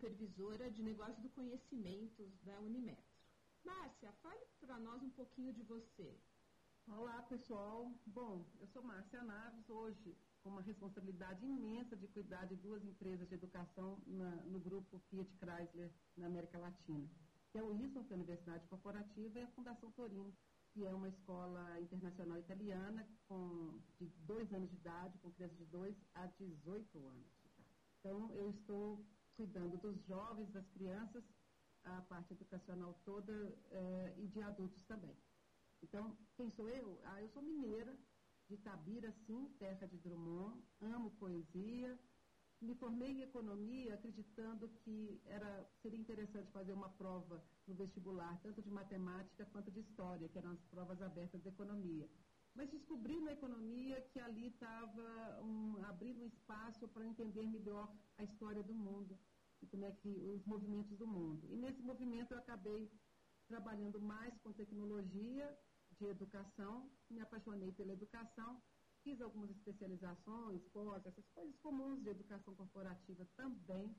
supervisora de negócio do conhecimento da Unimetro. Márcia, fale para nós um pouquinho de você. Olá, pessoal. Bom, eu sou Márcia Naves, hoje com uma responsabilidade imensa de cuidar de duas empresas de educação na, no grupo Fiat Chrysler na América Latina, que é o ISO, que é a Universidade Corporativa, e a Fundação Torino, que é uma escola internacional italiana com, de dois anos de idade, com crianças de 2 a 18 anos. Então, eu estou cuidando dos jovens, das crianças, a parte educacional toda eh, e de adultos também. Então, quem sou eu? Ah, eu sou mineira, de Tabira, sim, terra de Drummond, amo poesia. Me formei em economia acreditando que era, seria interessante fazer uma prova no vestibular, tanto de matemática quanto de história, que eram as provas abertas de economia. Mas descobri na economia que ali estava um, abrindo um espaço para entender melhor a história do mundo como é que os movimentos do mundo. E nesse movimento eu acabei trabalhando mais com tecnologia de educação, me apaixonei pela educação, fiz algumas especializações, pós, essas coisas comuns de educação corporativa também,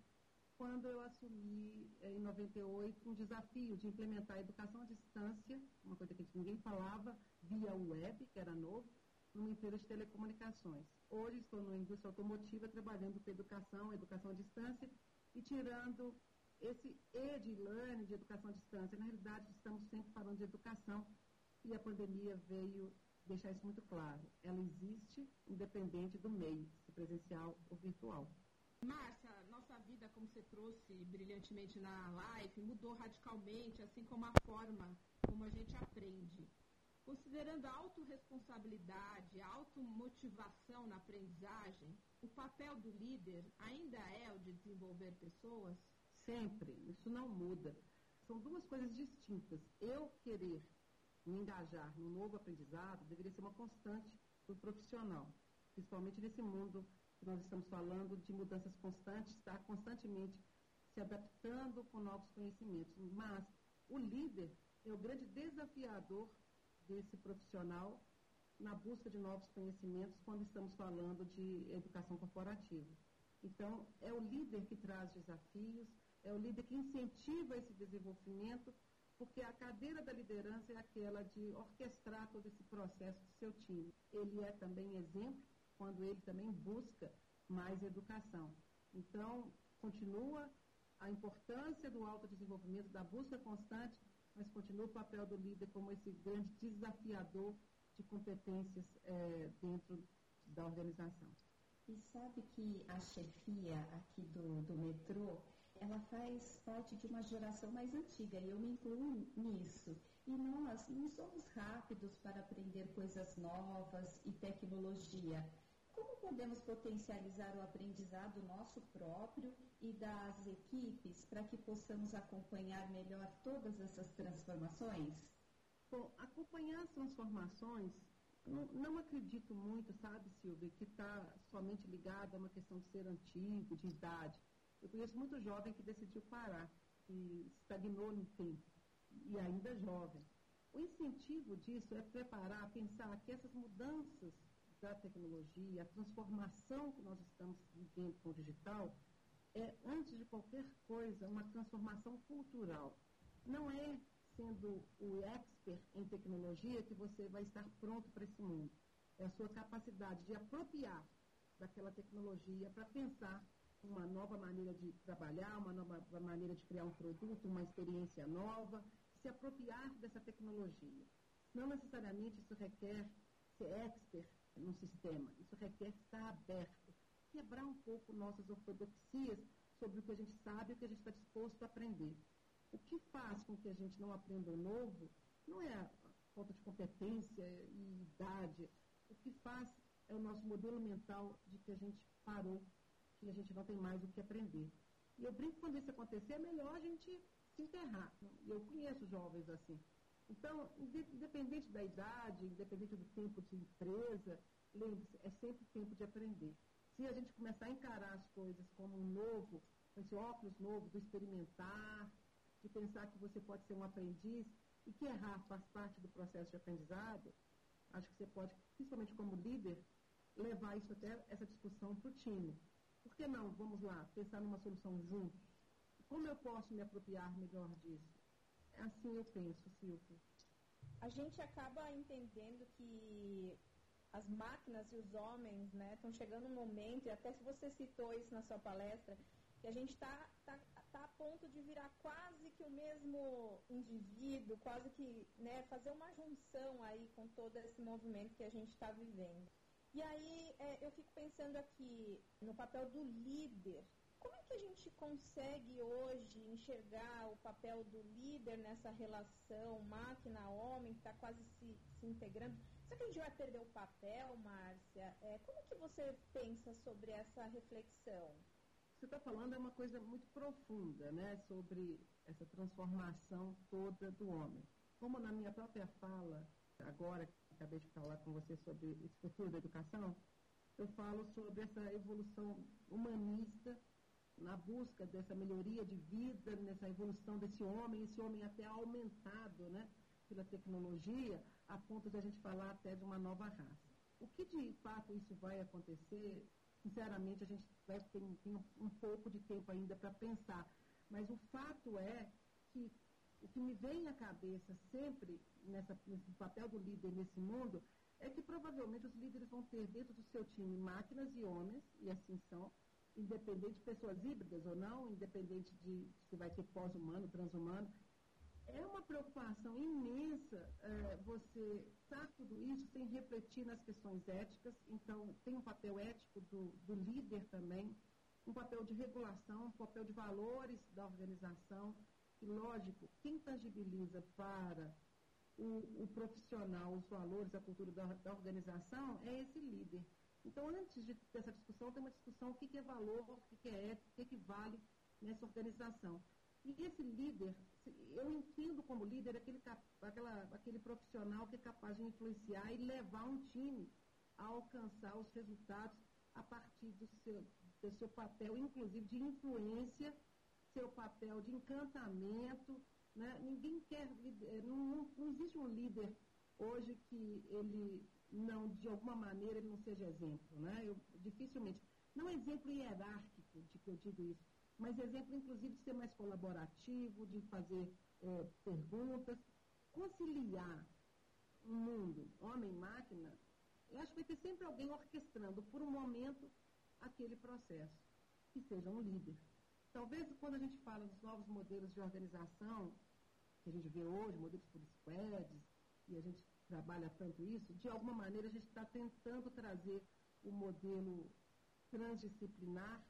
quando eu assumi eh, em 98 um desafio de implementar a educação à distância, uma coisa que ninguém falava, via web, que era novo, numa empresa de telecomunicações. Hoje estou na indústria automotiva trabalhando com educação, educação à distância e tirando esse E de learning, de educação à distância. Na realidade, estamos sempre falando de educação e a pandemia veio deixar isso muito claro. Ela existe independente do meio, se presencial ou virtual. Márcia, nossa vida, como você trouxe brilhantemente na live, mudou radicalmente, assim como a forma como a gente aprende. Considerando a autorresponsabilidade, a automotivação na aprendizagem, o papel do líder ainda é o de desenvolver pessoas? Sempre, isso não muda. São duas coisas distintas. Eu querer me engajar no novo aprendizado deveria ser uma constante do profissional, principalmente nesse mundo que nós estamos falando de mudanças constantes, está constantemente se adaptando com novos conhecimentos. Mas o líder é o grande desafiador desse profissional na busca de novos conhecimentos quando estamos falando de educação corporativa. Então, é o líder que traz desafios, é o líder que incentiva esse desenvolvimento porque a cadeira da liderança é aquela de orquestrar todo esse processo do seu time. Ele é também exemplo quando ele também busca mais educação. Então, continua a importância do autodesenvolvimento, da busca constante, mas continua o papel do líder como esse grande desafiador de competências é, dentro da organização. E sabe que a chefia aqui do, do metrô ela faz parte de uma geração mais antiga e eu me incluo nisso. E nós não somos rápidos para aprender coisas novas e tecnologia. Como podemos potencializar o aprendizado nosso próprio e das equipes para que possamos acompanhar melhor todas essas transformações? Bom, acompanhar as transformações, não, não acredito muito, sabe, Silvia, que está somente ligado a uma questão de ser antigo, de idade. Eu conheço muito jovem que decidiu parar, que estagnou no tempo, e ainda é jovem. O incentivo disso é preparar, pensar que essas mudanças da tecnologia, a transformação que nós estamos vivendo com o digital, é, antes de qualquer coisa, uma transformação cultural. Não é sendo o expert em tecnologia que você vai estar pronto para esse mundo. É a sua capacidade de apropriar daquela tecnologia para pensar uma nova maneira de trabalhar, uma nova maneira de criar um produto, uma experiência nova, se apropriar dessa tecnologia. Não necessariamente isso requer ser expert no sistema, isso requer estar aberto, quebrar um pouco nossas ortodoxias sobre o que a gente sabe e o que a gente está disposto a aprender. O que faz com que a gente não aprenda o novo não é a falta de competência e idade. O que faz é o nosso modelo mental de que a gente parou que a gente não tem mais o que aprender. E eu brinco quando isso acontecer, é melhor a gente se enterrar. E eu conheço jovens assim. Então, independente da idade, independente do tempo de empresa, lembre-se, é sempre tempo de aprender. Se a gente começar a encarar as coisas como um novo, esse óculos novo do experimentar, de pensar que você pode ser um aprendiz e que errar faz parte do processo de aprendizado, acho que você pode, principalmente como líder, levar isso até essa discussão para o time. Por que não, vamos lá, pensar numa solução juntos? Como eu posso me apropriar melhor disso? Assim eu penso, Silvia. A gente acaba entendendo que as máquinas e os homens, né, estão chegando um momento, e até se você citou isso na sua palestra, que a gente está tá, tá a ponto de virar quase que o mesmo indivíduo, quase que né, fazer uma junção aí com todo esse movimento que a gente está vivendo. E aí é, eu fico pensando aqui no papel do líder. Como é que a gente consegue hoje enxergar o papel do líder nessa relação máquina-homem que está quase se, se integrando? Será que a gente vai perder o papel, Márcia? É, como que você pensa sobre essa reflexão? Você está falando é uma coisa muito profunda, né, sobre essa transformação toda do homem. Como na minha própria fala, agora acabei de falar com você sobre esse futuro da educação, eu falo sobre essa evolução humanista na busca dessa melhoria de vida, nessa evolução desse homem, esse homem até aumentado, né, pela tecnologia, a ponto de a gente falar até de uma nova raça. O que de fato isso vai acontecer, sinceramente, a gente vai ter, tem um pouco de tempo ainda para pensar. Mas o fato é que o que me vem à cabeça sempre nessa, nesse papel do líder nesse mundo é que provavelmente os líderes vão ter dentro do seu time máquinas e homens, e assim são, independente de pessoas híbridas ou não, independente de se vai ter pós-humano, transhumano. É uma preocupação imensa é, você estar tudo isso sem refletir nas questões éticas, então tem um papel ético do, do líder também, um papel de regulação, um papel de valores da organização, e lógico, quem tangibiliza para o, o profissional os valores, a cultura da, da, organização é esse líder. Então, antes de, dessa discussão, tem uma discussão o que, que é valor, o que, que é ética, o que, que vale nessa organização. E esse líder, eu entendo como líder aquele, aquela, aquele profissional que é capaz de influenciar e levar um time a alcançar os resultados a partir do seu, do seu papel, inclusive de influência, seu papel de encantamento. Né? Ninguém quer, eh, não, não existe um líder hoje que ele não, de alguma maneira, ele não seja exemplo. Né? Eu, dificilmente. Não exemplo hierárquico de que eu digo isso, mas exemplo, inclusive, de ser mais colaborativo, de fazer é, perguntas, conciliar um mundo, homem-máquina, eu acho que vai ter sempre alguém orquestrando por um momento aquele processo, que seja um líder. Talvez quando a gente fala dos novos modelos de organização, que a gente vê hoje, modelos por squads, e a gente trabalha tanto isso, de alguma maneira a gente está tentando trazer o modelo transdisciplinar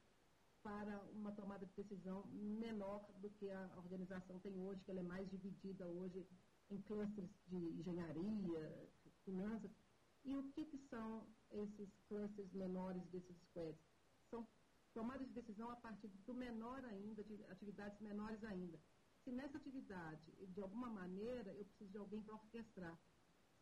para uma tomada de decisão menor do que a organização tem hoje, que ela é mais dividida hoje em clusters de engenharia, finanças. E o que, que são esses clusters menores desses squads? São tomadas de decisão a partir do menor ainda, de atividades menores ainda. Se nessa atividade, de alguma maneira, eu preciso de alguém para orquestrar,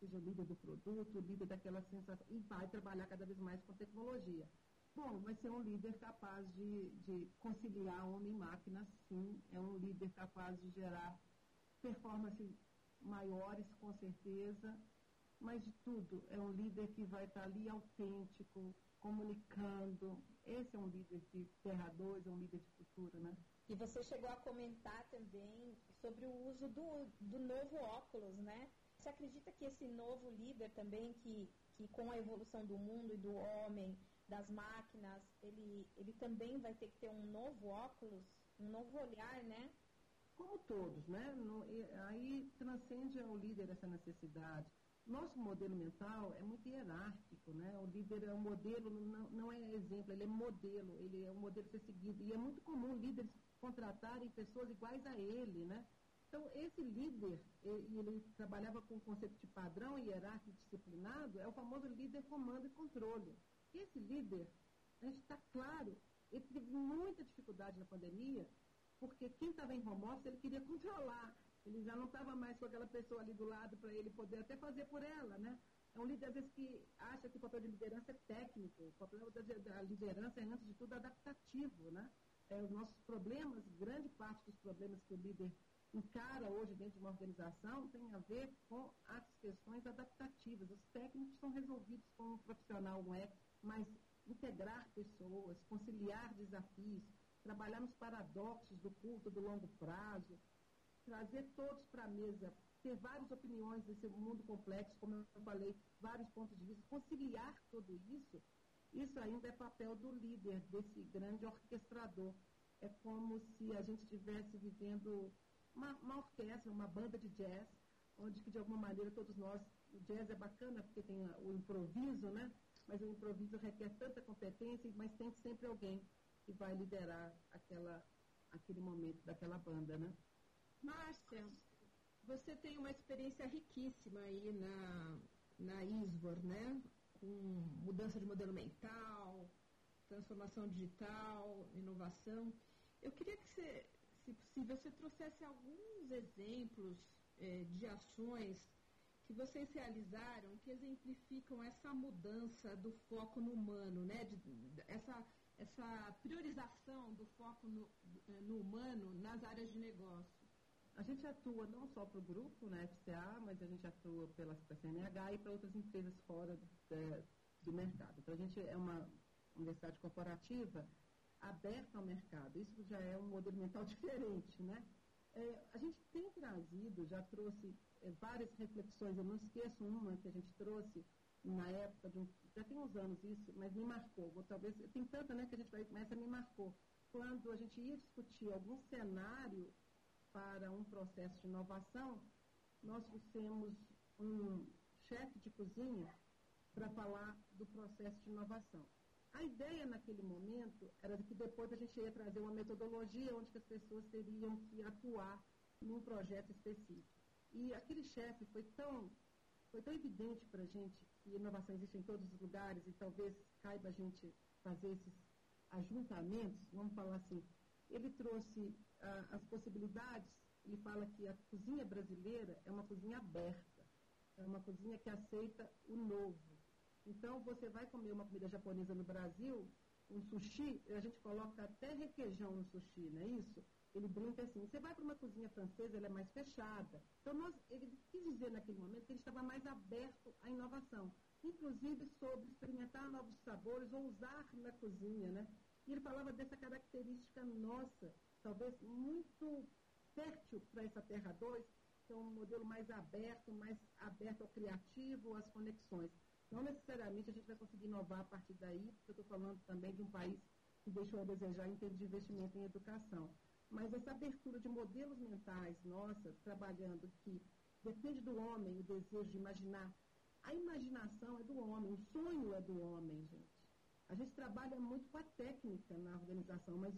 seja líder do produto, líder daquela sensação, e vai trabalhar cada vez mais com tecnologia. Bom, vai ser um líder capaz de, de conciliar homem e máquina, sim. É um líder capaz de gerar performances maiores, com certeza. Mas de tudo, é um líder que vai estar ali autêntico, comunicando. Esse é um líder de 2, é um líder de futuro, né? E você chegou a comentar também sobre o uso do, do novo óculos, né? Você acredita que esse novo líder também, que, que com a evolução do mundo e do homem, das máquinas, ele, ele também vai ter que ter um novo óculos, um novo olhar, né? Como todos, né? No, aí transcende ao líder essa necessidade. Nosso modelo mental é muito hierárquico, né? O líder é um modelo, não, não é exemplo, ele é modelo, ele é um modelo a ser seguido. E é muito comum líderes contratarem pessoas iguais a ele, né? Então, esse líder, ele, trabalhava com o conceito de padrão hierárquico disciplinado, é o famoso líder comando e controle. Esse líder, a gente está claro, ele teve muita dificuldade na pandemia, porque quem estava em home office, ele queria controlar. Ele já não estava mais com aquela pessoa ali do lado para ele poder até fazer por ela, né? É um líder, às vezes, que acha que o papel de liderança é técnico, o papel da liderança é, antes de tudo, adaptativo, né? É, os nossos problemas, grande parte dos problemas que o líder encara hoje dentro de uma organização tem a ver com as questões adaptativas. Os técnicos são resolvidos com um profissional, um ex, mas integrar pessoas, conciliar desafios, trabalhar nos paradoxos do culto do longo prazo, trazer todos para a mesa, ter várias opiniões desse mundo complexo, como eu falei, vários pontos de vista, conciliar tudo isso, isso ainda é papel do líder, desse grande orquestrador. É como se a gente estivesse vivendo uma, uma orquestra, uma banda de jazz, onde de alguma maneira todos nós, o jazz é bacana porque tem o improviso, né? Mas o improviso requer tanta competência, mas tem sempre alguém que vai liderar aquela, aquele momento daquela banda, né? Márcia, você tem uma experiência riquíssima aí na, na ISBOR, né? Com mudança de modelo mental, transformação digital, inovação. Eu queria que você, se possível, você trouxesse alguns exemplos eh, de ações que vocês realizaram que exemplificam essa mudança do foco no humano, né? De, essa, essa priorização do foco no, no humano nas áreas de negócio. A gente atua não só para o grupo, né, FCA, mas a gente atua pela CNH e para outras empresas fora de, do mercado. Então, a gente é uma universidade corporativa aberta ao mercado. Isso já é um modelo mental diferente, né? É, a gente tem trazido, já trouxe é, várias reflexões, eu não esqueço uma que a gente trouxe na época, de um, já tem uns anos isso, mas me marcou, ou talvez, tem tanta né, que a gente vai, mas essa me marcou. Quando a gente ia discutir algum cenário para um processo de inovação, nós trouxemos um chefe de cozinha para falar do processo de inovação. A ideia naquele momento era que depois a gente ia trazer uma metodologia onde as pessoas teriam que atuar num projeto específico. E aquele chefe foi tão, foi tão evidente para a gente que inovação existe em todos os lugares e talvez caiba a gente fazer esses ajuntamentos, vamos falar assim, ele trouxe ah, as possibilidades, ele fala que a cozinha brasileira é uma cozinha aberta, é uma cozinha que aceita o novo. Então, você vai comer uma comida japonesa no Brasil, um sushi, a gente coloca até requeijão no sushi, não é isso? Ele brinca assim, você vai para uma cozinha francesa, ela é mais fechada. Então, nós, ele quis dizer naquele momento que ele estava mais aberto à inovação, inclusive sobre experimentar novos sabores ou usar na cozinha, né? E ele falava dessa característica nossa, talvez muito fértil para essa Terra 2, que é um modelo mais aberto, mais aberto ao criativo, às conexões. Não necessariamente a gente vai conseguir inovar a partir daí, porque eu estou falando também de um país que deixou a desejar em termos de investimento em educação. Mas essa abertura de modelos mentais nossa, trabalhando que depende do homem o desejo de imaginar. A imaginação é do homem, o sonho é do homem, gente. A gente trabalha muito com a técnica na organização, mas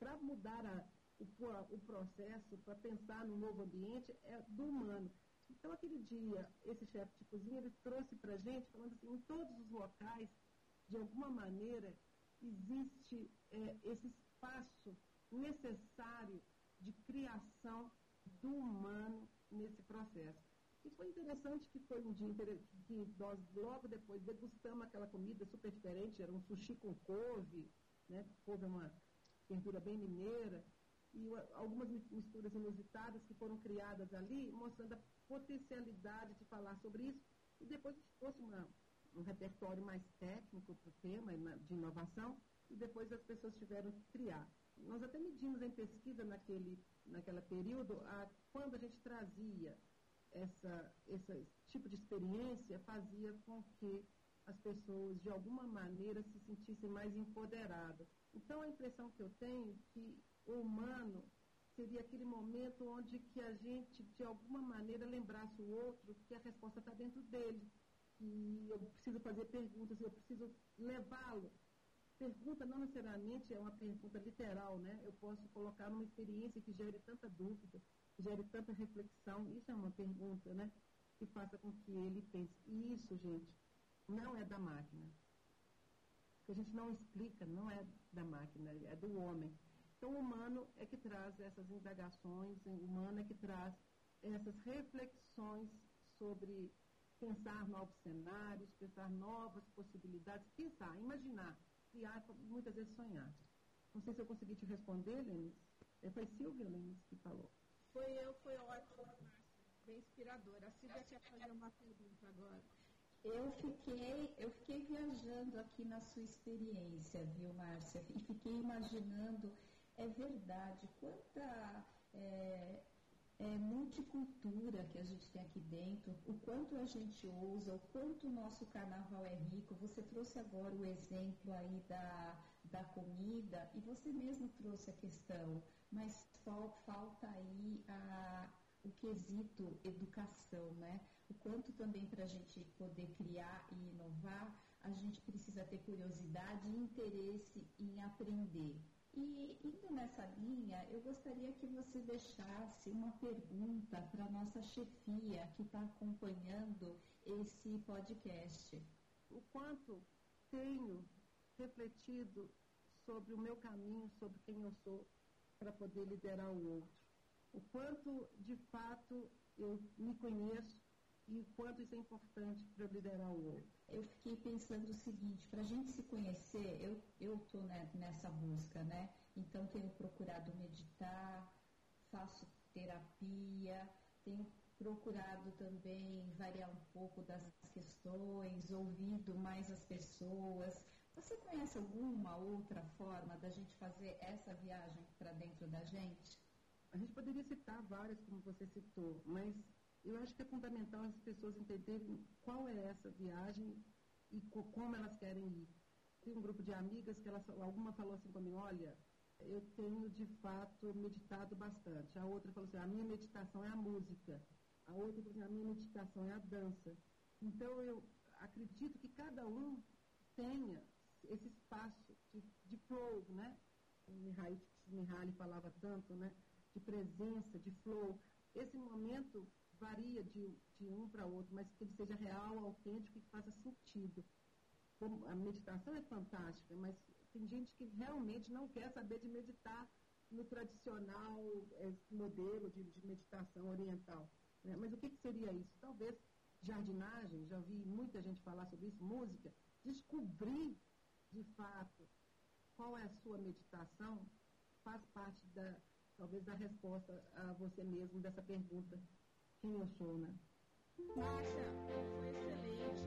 para mudar a, o, o processo, para pensar no novo ambiente, é do humano. Então, aquele dia, esse chefe de cozinha, ele trouxe para a gente, falando assim, em todos os locais, de alguma maneira, existe é, esse espaço necessário de criação do humano nesse processo. E foi interessante que foi um dia que nós logo depois degustamos aquela comida super diferente, era um sushi com couve, né? Couve é uma verdura bem mineira, e algumas misturas inusitadas que foram criadas ali, mostrando a potencialidade de falar sobre isso. E depois fosse uma, um repertório mais técnico para o tema de inovação, e depois as pessoas tiveram que criar. Nós até medimos em pesquisa naquele, naquele período a, quando a gente trazia essa, esse tipo de experiência fazia com que as pessoas, de alguma maneira, se sentissem mais empoderadas. Então, a impressão que eu tenho é que o humano seria aquele momento onde que a gente, de alguma maneira, lembrasse o outro que a resposta está dentro dele, que eu preciso fazer perguntas, eu preciso levá-lo. Pergunta não necessariamente é uma pergunta literal, né? Eu posso colocar numa experiência que gere tanta dúvida, gere tanta reflexão. Isso é uma pergunta, né? Que faça com que ele pense. E isso, gente, não é da máquina. O que a gente não explica não é da máquina, é do homem. Então, o humano é que traz essas indagações, o humano é que traz essas reflexões sobre pensar novos cenários, pensar novas possibilidades, pensar, imaginar, criar, muitas vezes sonhar. Não sei se eu consegui te responder, Lenis. É, foi Silvia, Lenis, que falou. Foi eu, foi ótimo, Márcia. Bem inspiradora. A Silvia quer fazer uma pergunta agora. Eu fiquei, eu fiquei viajando aqui na sua experiência, viu, Márcia? E fiquei imaginando É verdade. Quanta é, é, multicultura que a gente tem aqui dentro, o quanto a gente usa, o quanto o nosso carnaval é rico. Você trouxe agora o exemplo aí da, da comida e você mesmo trouxe a questão, mas falta aí a, o quesito educação, né? O quanto também para a gente poder criar e inovar, a gente precisa ter curiosidade e interesse em aprender. E indo nessa linha, eu gostaria que você deixasse uma pergunta para a nossa chefia que está acompanhando esse podcast. O quanto tenho refletido sobre o meu caminho, sobre quem eu sou, para poder liderar o outro. O quanto, de fato, eu me conheço e o quanto isso é importante para liderar o outro. Eu fiquei pensando o seguinte, para a gente se conhecer, eu eu tô né, nessa busca, né? Então tenho procurado meditar, faço terapia, tenho procurado também variar um pouco das questões, ouvido mais as pessoas. Você conhece alguma outra forma da gente fazer essa viagem para dentro da gente? A gente poderia citar várias, como você citou, mas eu acho que é fundamental as pessoas entenderem qual é essa viagem e como elas querem ir. Tem um grupo de amigas que elas, alguma falou assim comigo, olha, eu tenho de fato meditado bastante. A outra falou assim, a minha meditação é a música. A outra falou assim, a minha meditação é a dança. Então eu acredito que cada um tenha esse espaço de, de flow, né? O Mihaly falava tanto, né? De presença, de flow. Esse momento varia de, de um para outro, mas que ele seja real, autêntico e que faça sentido. Como a meditação é fantástica, mas tem gente que realmente não quer saber de meditar no tradicional é, modelo de, de, meditação oriental. Né? Mas o que, que seria isso? Talvez jardinagem, já vi muita gente falar sobre isso, música, descobrir de fato qual é a sua meditação faz parte da talvez da resposta a você mesmo dessa pergunta quem eu sou, foi excelente.